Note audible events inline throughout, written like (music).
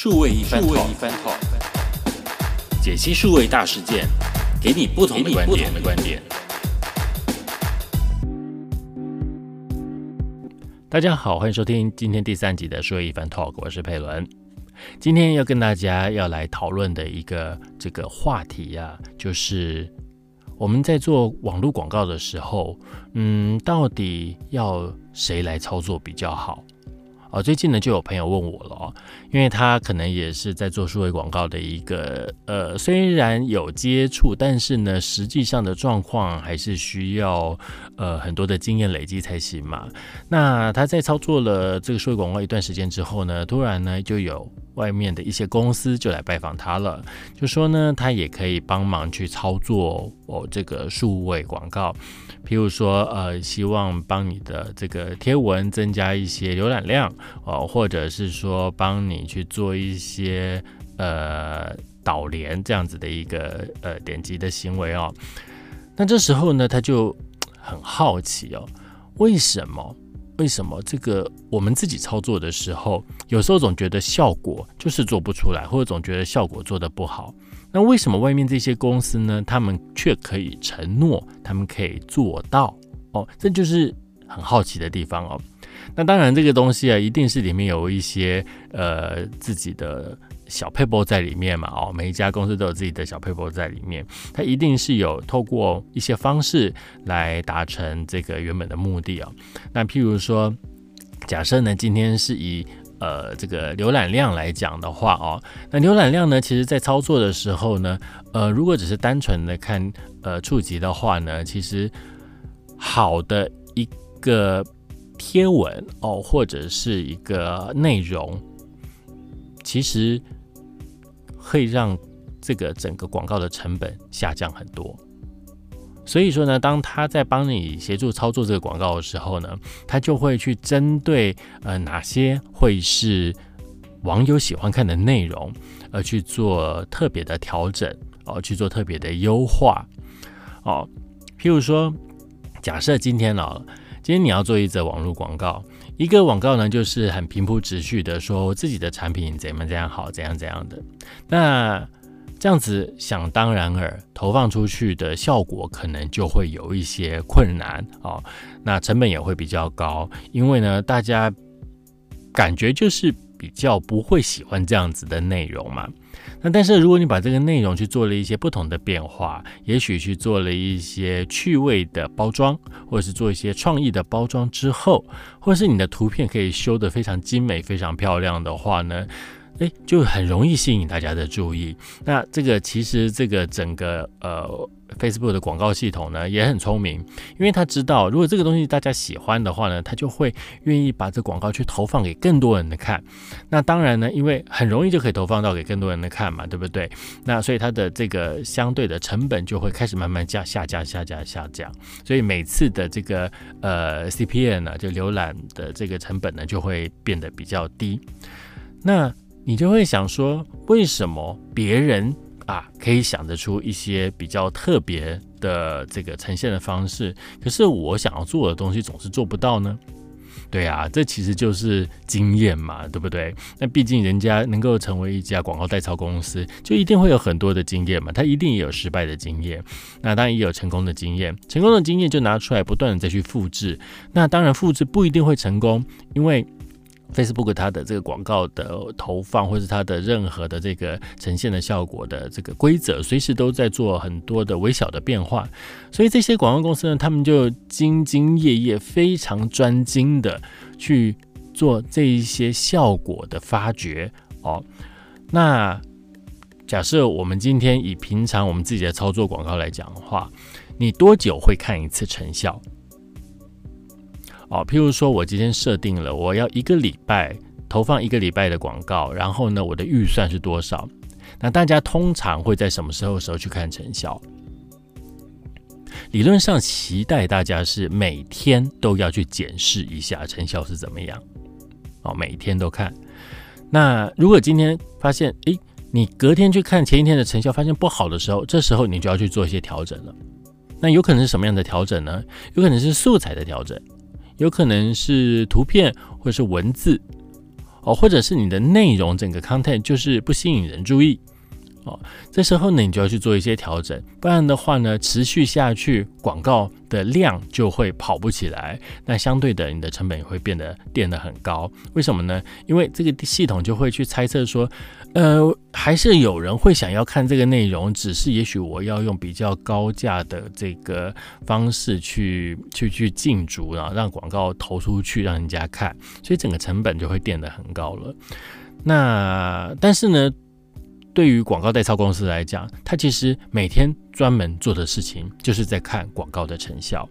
数位一番 talk，解析数位大事件，给你不同的观点。的观点。大家好，欢迎收听今天第三集的数位一番 talk，我是佩伦。今天要跟大家要来讨论的一个这个话题啊，就是我们在做网络广告的时候，嗯，到底要谁来操作比较好？哦，最近呢就有朋友问我了哦，因为他可能也是在做数位广告的一个，呃，虽然有接触，但是呢，实际上的状况还是需要呃很多的经验累积才行嘛。那他在操作了这个数位广告一段时间之后呢，突然呢就有外面的一些公司就来拜访他了，就说呢他也可以帮忙去操作哦这个数位广告。譬如说，呃，希望帮你的这个贴文增加一些浏览量哦，或者是说帮你去做一些呃导联这样子的一个呃点击的行为哦。那这时候呢，他就很好奇哦，为什么？为什么这个我们自己操作的时候，有时候总觉得效果就是做不出来，或者总觉得效果做得不好？那为什么外面这些公司呢？他们却可以承诺，他们可以做到哦，这就是很好奇的地方哦。那当然，这个东西啊，一定是里面有一些呃自己的小配波在里面嘛哦。每一家公司都有自己的小配波在里面，它一定是有透过一些方式来达成这个原本的目的哦。那譬如说，假设呢，今天是以呃，这个浏览量来讲的话哦，那浏览量呢，其实在操作的时候呢，呃，如果只是单纯的看呃触及的话呢，其实好的一个贴文哦，或者是一个内容，其实会让这个整个广告的成本下降很多。所以说呢，当他在帮你协助操作这个广告的时候呢，他就会去针对呃哪些会是网友喜欢看的内容，而去做特别的调整哦，去做特别的优化哦。譬如说，假设今天哦，今天你要做一则网络广告，一个广告呢就是很平铺直叙的说自己的产品怎么怎样好，怎样怎样的，那。这样子想当然尔，投放出去的效果可能就会有一些困难哦，那成本也会比较高，因为呢，大家感觉就是比较不会喜欢这样子的内容嘛。那但是如果你把这个内容去做了一些不同的变化，也许去做了一些趣味的包装，或者是做一些创意的包装之后，或者是你的图片可以修得非常精美、非常漂亮的话呢？哎，就很容易吸引大家的注意。那这个其实这个整个呃 Facebook 的广告系统呢也很聪明，因为他知道如果这个东西大家喜欢的话呢，他就会愿意把这广告去投放给更多人的看。那当然呢，因为很容易就可以投放到给更多人的看嘛，对不对？那所以它的这个相对的成本就会开始慢慢降下降下降下降。所以每次的这个呃 CPN 呢，就浏览的这个成本呢就会变得比较低。那你就会想说，为什么别人啊可以想得出一些比较特别的这个呈现的方式，可是我想要做的东西总是做不到呢？对啊，这其实就是经验嘛，对不对？那毕竟人家能够成为一家广告代操公司，就一定会有很多的经验嘛，他一定也有失败的经验，那当然也有成功的经验，成功的经验就拿出来不断的再去复制，那当然复制不一定会成功，因为。Facebook 它的这个广告的投放，或是它的任何的这个呈现的效果的这个规则，随时都在做很多的微小的变化。所以这些广告公司呢，他们就兢兢业业、非常专精的去做这一些效果的发掘。哦，那假设我们今天以平常我们自己的操作广告来讲的话，你多久会看一次成效？哦，譬如说，我今天设定了我要一个礼拜投放一个礼拜的广告，然后呢，我的预算是多少？那大家通常会在什么时候时候去看成效？理论上期待大家是每天都要去检视一下成效是怎么样。哦，每天都看。那如果今天发现，诶，你隔天去看前一天的成效，发现不好的时候，这时候你就要去做一些调整了。那有可能是什么样的调整呢？有可能是素材的调整。有可能是图片或者是文字哦，或者是你的内容整个 content 就是不吸引人注意。这时候呢，你就要去做一些调整，不然的话呢，持续下去广告的量就会跑不起来，那相对的，你的成本也会变得变得很高。为什么呢？因为这个系统就会去猜测说，呃，还是有人会想要看这个内容，只是也许我要用比较高价的这个方式去去去进驻，然后让广告投出去让人家看，所以整个成本就会变得很高了。那但是呢？对于广告代操公司来讲，他其实每天专门做的事情就是在看广告的成效，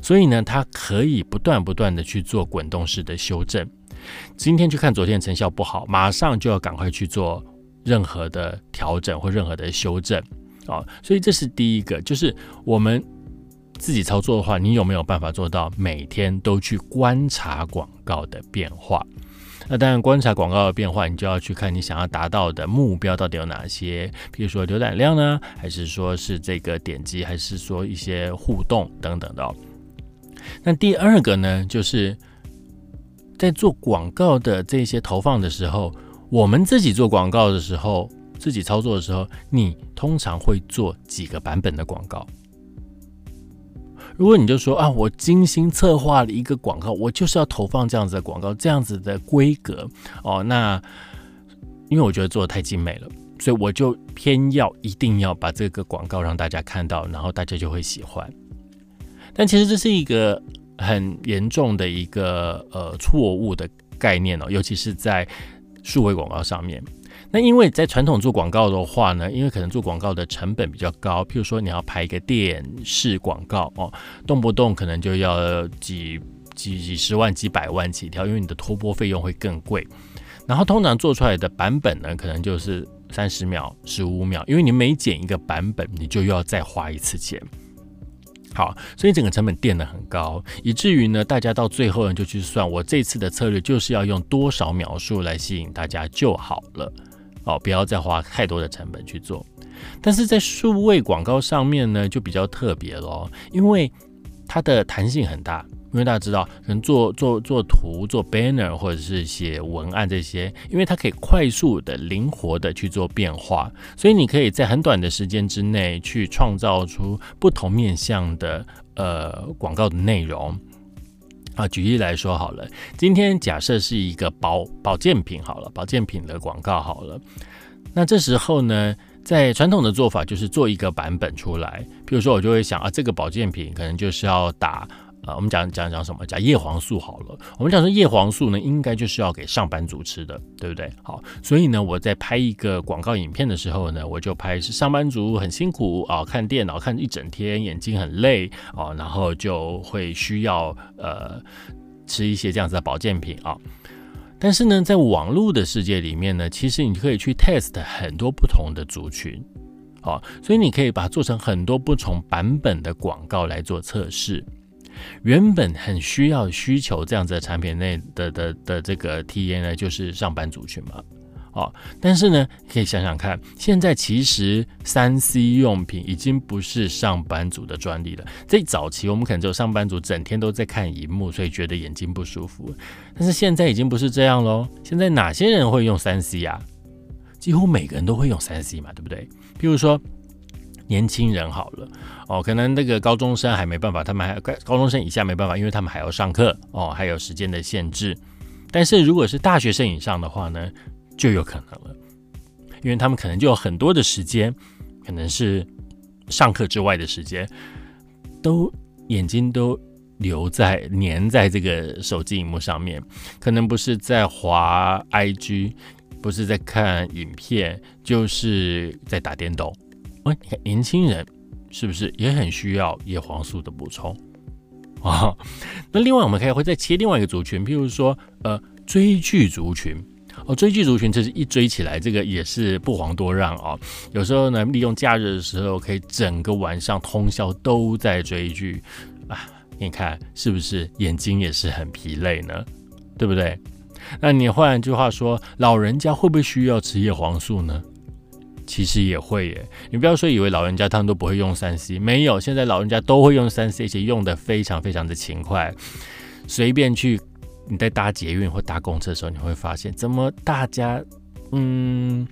所以呢，它可以不断不断的去做滚动式的修正。今天去看昨天成效不好，马上就要赶快去做任何的调整或任何的修正啊。所以这是第一个，就是我们自己操作的话，你有没有办法做到每天都去观察广告的变化？那当然，观察广告的变化，你就要去看你想要达到的目标到底有哪些，比如说浏览量呢，还是说是这个点击，还是说一些互动等等的。那第二个呢，就是在做广告的这些投放的时候，我们自己做广告的时候，自己操作的时候，你通常会做几个版本的广告？如果你就说啊，我精心策划了一个广告，我就是要投放这样子的广告，这样子的规格哦，那因为我觉得做的太精美了，所以我就偏要一定要把这个广告让大家看到，然后大家就会喜欢。但其实这是一个很严重的一个呃错误的概念哦，尤其是在数位广告上面。那因为在传统做广告的话呢，因为可能做广告的成本比较高，譬如说你要拍一个电视广告哦，动不动可能就要几几几十万、几百万起跳，因为你的拖播费用会更贵。然后通常做出来的版本呢，可能就是三十秒、十五秒，因为你每剪一个版本，你就要再花一次钱。好，所以整个成本垫得很高，以至于呢，大家到最后呢就去算，我这次的策略就是要用多少秒数来吸引大家就好了。哦，不要再花太多的成本去做，但是在数位广告上面呢，就比较特别咯，因为它的弹性很大。因为大家知道，可能做做做图、做 banner 或者是写文案这些，因为它可以快速的、灵活的去做变化，所以你可以在很短的时间之内去创造出不同面向的呃广告的内容。啊，举例来说好了，今天假设是一个保保健品好了，保健品的广告好了，那这时候呢，在传统的做法就是做一个版本出来，比如说我就会想啊，这个保健品可能就是要打。啊，我们讲讲讲什么？讲叶黄素好了。我们讲说叶黄素呢，应该就是要给上班族吃的，对不对？好，所以呢，我在拍一个广告影片的时候呢，我就拍是上班族很辛苦啊，看电脑看一整天，眼睛很累啊，然后就会需要呃吃一些这样子的保健品啊。但是呢，在网络的世界里面呢，其实你可以去 test 很多不同的族群，啊，所以你可以把它做成很多不同版本的广告来做测试。原本很需要需求这样子的产品内的的的这个体验呢，就是上班族群嘛，哦，但是呢，可以想想看，现在其实三 C 用品已经不是上班族的专利了。在早期，我们可能只有上班族整天都在看荧幕，所以觉得眼睛不舒服。但是现在已经不是这样喽。现在哪些人会用三 C 啊？几乎每个人都会用三 C 嘛，对不对？譬如说。年轻人好了哦，可能那个高中生还没办法，他们还高中生以下没办法，因为他们还要上课哦，还有时间的限制。但是如果是大学生以上的话呢，就有可能了，因为他们可能就有很多的时间，可能是上课之外的时间，都眼睛都留在粘在这个手机荧幕上面，可能不是在滑 IG，不是在看影片，就是在打电动。哎，年轻人是不是也很需要叶黄素的补充 (laughs) 啊？那另外我们可以会再切另外一个族群，譬如说呃追剧族群哦，追剧族群这是一追起来，这个也是不遑多让啊。有时候呢，利用假日的时候，可以整个晚上通宵都在追剧啊。你看是不是眼睛也是很疲累呢？对不对？那你换一句话说，老人家会不会需要吃叶黄素呢？其实也会耶，你不要说以为老人家他们都不会用三 C，没有，现在老人家都会用三 C，而且用的非常非常的勤快，随便去你在搭捷运或搭公车的时候，你会发现怎么大家，嗯，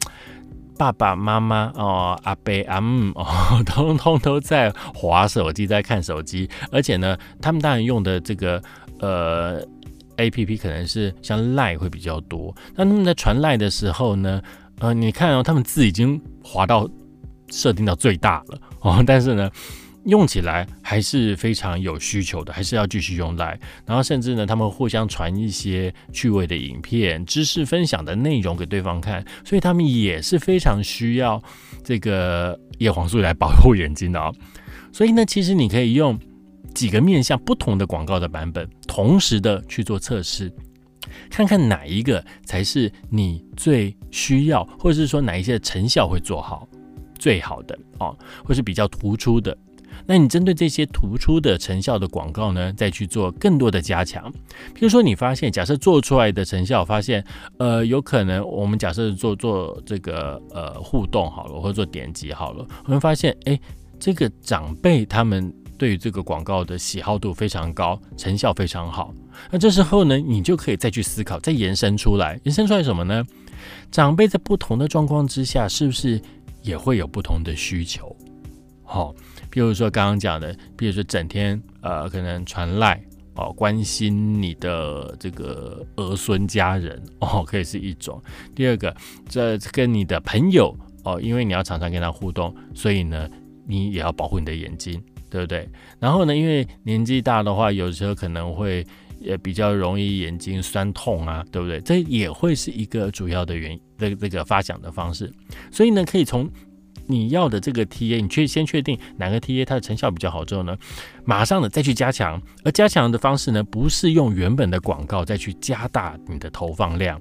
爸爸妈妈哦，阿伯阿姆哦，通通都在划手机，在看手机，而且呢，他们当然用的这个呃 A P P 可能是像赖会比较多。那他们在传赖的时候呢，呃，你看哦，他们字已经滑到设定到最大了哦，但是呢。用起来还是非常有需求的，还是要继续用来。然后甚至呢，他们互相传一些趣味的影片、知识分享的内容给对方看，所以他们也是非常需要这个叶黄素来保护眼睛的哦。所以呢，其实你可以用几个面向不同的广告的版本，同时的去做测试，看看哪一个才是你最需要，或者是说哪一些成效会做好最好的哦，或是比较突出的。那你针对这些突出的成效的广告呢，再去做更多的加强。比如说，你发现假设做出来的成效，发现呃有可能我们假设做做这个呃互动好了，或者做点击好了，我们发现哎，这个长辈他们对于这个广告的喜好度非常高，成效非常好。那这时候呢，你就可以再去思考，再延伸出来，延伸出来什么呢？长辈在不同的状况之下，是不是也会有不同的需求？好。比如说刚刚讲的，比如说整天呃可能传赖哦，关心你的这个儿孙家人哦，可以是一种。第二个，这跟你的朋友哦，因为你要常常跟他互动，所以呢，你也要保护你的眼睛，对不对？然后呢，因为年纪大的话，有时候可能会也比较容易眼睛酸痛啊，对不对？这也会是一个主要的原因的这个发奖的方式。所以呢，可以从。你要的这个 TA，你去先确定哪个 TA 它的成效比较好之后呢，马上的再去加强。而加强的方式呢，不是用原本的广告再去加大你的投放量。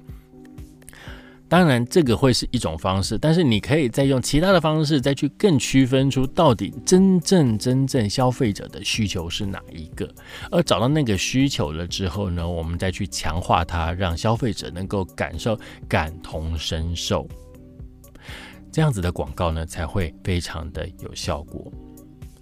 当然，这个会是一种方式，但是你可以再用其他的方式再去更区分出到底真正真正消费者的需求是哪一个。而找到那个需求了之后呢，我们再去强化它，让消费者能够感受感同身受。这样子的广告呢，才会非常的有效果。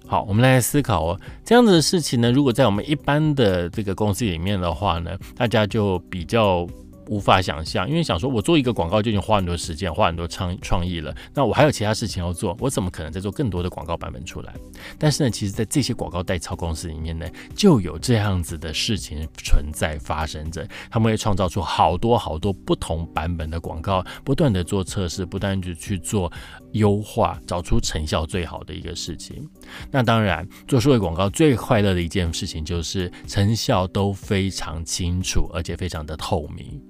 好，我们来思考哦，这样子的事情呢，如果在我们一般的这个公司里面的话呢，大家就比较。无法想象，因为想说，我做一个广告就已经花很多时间，花很多创创意了。那我还有其他事情要做，我怎么可能再做更多的广告版本出来？但是呢，其实，在这些广告代操公司里面呢，就有这样子的事情存在发生着。他们会创造出好多好多不同版本的广告，不断的做测试，不断的去做优化，找出成效最好的一个事情。那当然，做数位广告最快乐的一件事情就是成效都非常清楚，而且非常的透明。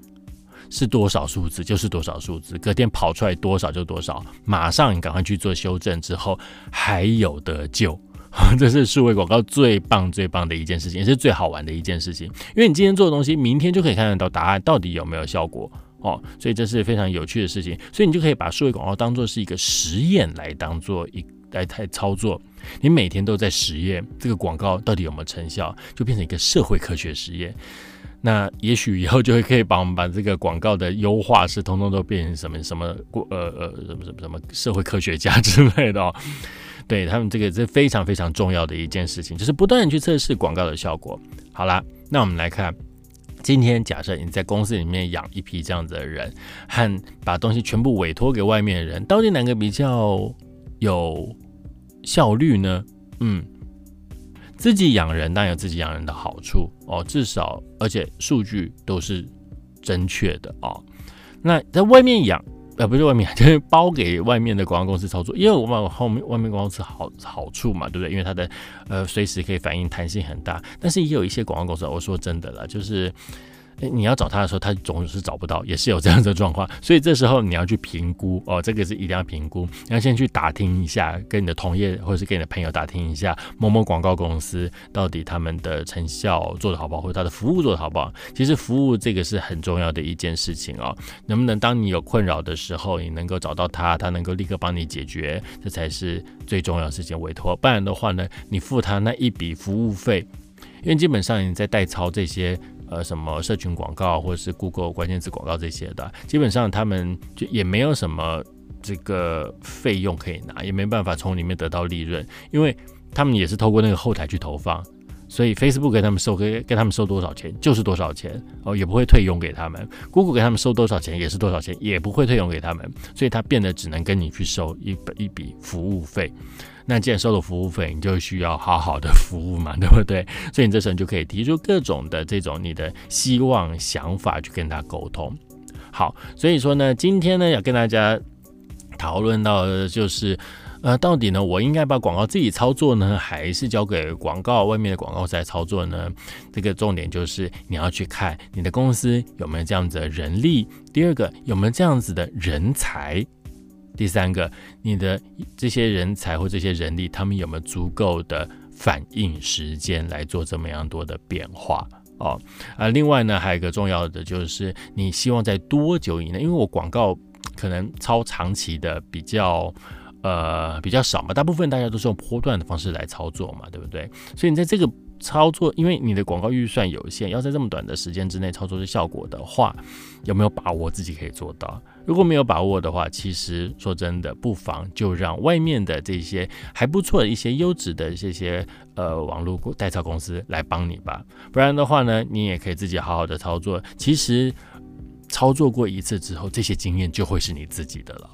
是多少数字就是多少数字，隔天跑出来多少就多少，马上你赶快去做修正，之后还有得救。(laughs) 这是数位广告最棒最棒的一件事情，也是最好玩的一件事情，因为你今天做的东西，明天就可以看得到答案到底有没有效果哦，所以这是非常有趣的事情。所以你就可以把数位广告当做是一个实验来当做一来来操作，你每天都在实验这个广告到底有没有成效，就变成一个社会科学实验。那也许以后就会可以把我们把这个广告的优化是通通都变成什么什么呃呃什么什么什么社会科学家 (laughs) 之类的哦，对他们这个是非常非常重要的一件事情，就是不断的去测试广告的效果。好啦，那我们来看，今天假设你在公司里面养一批这样子的人，和把东西全部委托给外面的人，到底哪个比较有效率呢？嗯。自己养人当然有自己养人的好处哦，至少而且数据都是正确的哦。那在外面养，呃，不是外面，(laughs) 就是包给外面的广告公司操作，因为我们后面外面广告公司好好处嘛，对不对？因为它的呃随时可以反应弹性很大，但是也有一些广告公司，我说真的了，就是。你要找他的时候，他总是找不到，也是有这样的状况。所以这时候你要去评估哦，这个是一定要评估。你要先去打听一下，跟你的同业或者是跟你的朋友打听一下，某某广告公司到底他们的成效做得好不好，或者他的服务做得好不好。其实服务这个是很重要的一件事情哦。能不能当你有困扰的时候，你能够找到他，他能够立刻帮你解决，这才是最重要的事情。委托，不然的话呢，你付他那一笔服务费，因为基本上你在代操这些。呃，什么社群广告或者是 Google 关键字广告这些的，基本上他们就也没有什么这个费用可以拿，也没办法从里面得到利润，因为他们也是透过那个后台去投放，所以 Facebook 给他们收给给他们收多少钱就是多少钱哦，也不会退佣给他们。Google 给他们收多少钱也是多少钱，也不会退佣给他们。所以它变得只能跟你去收一一笔服务费。那既然收了服务费，你就需要好好的服务嘛，(laughs) 对不对？所以你这时候就可以提出各种的这种你的希望想法去跟他沟通。好，所以说呢，今天呢要跟大家讨论到的就是。呃，到底呢，我应该把广告自己操作呢，还是交给广告外面的广告在操作呢？这个重点就是你要去看你的公司有没有这样子的人力，第二个有没有这样子的人才，第三个你的这些人才或这些人力，他们有没有足够的反应时间来做这么样多的变化哦？啊，另外呢，还有一个重要的就是你希望在多久以内？因为我广告可能超长期的比较。呃，比较少嘛，大部分大家都是用波段的方式来操作嘛，对不对？所以你在这个操作，因为你的广告预算有限，要在这么短的时间之内操作出效果的话，有没有把握自己可以做到？如果没有把握的话，其实说真的，不妨就让外面的这些还不错的一些优质的这些呃网络代操公司来帮你吧。不然的话呢，你也可以自己好好的操作。其实操作过一次之后，这些经验就会是你自己的了。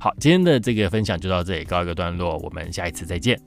好，今天的这个分享就到这里，告一个段落，我们下一次再见。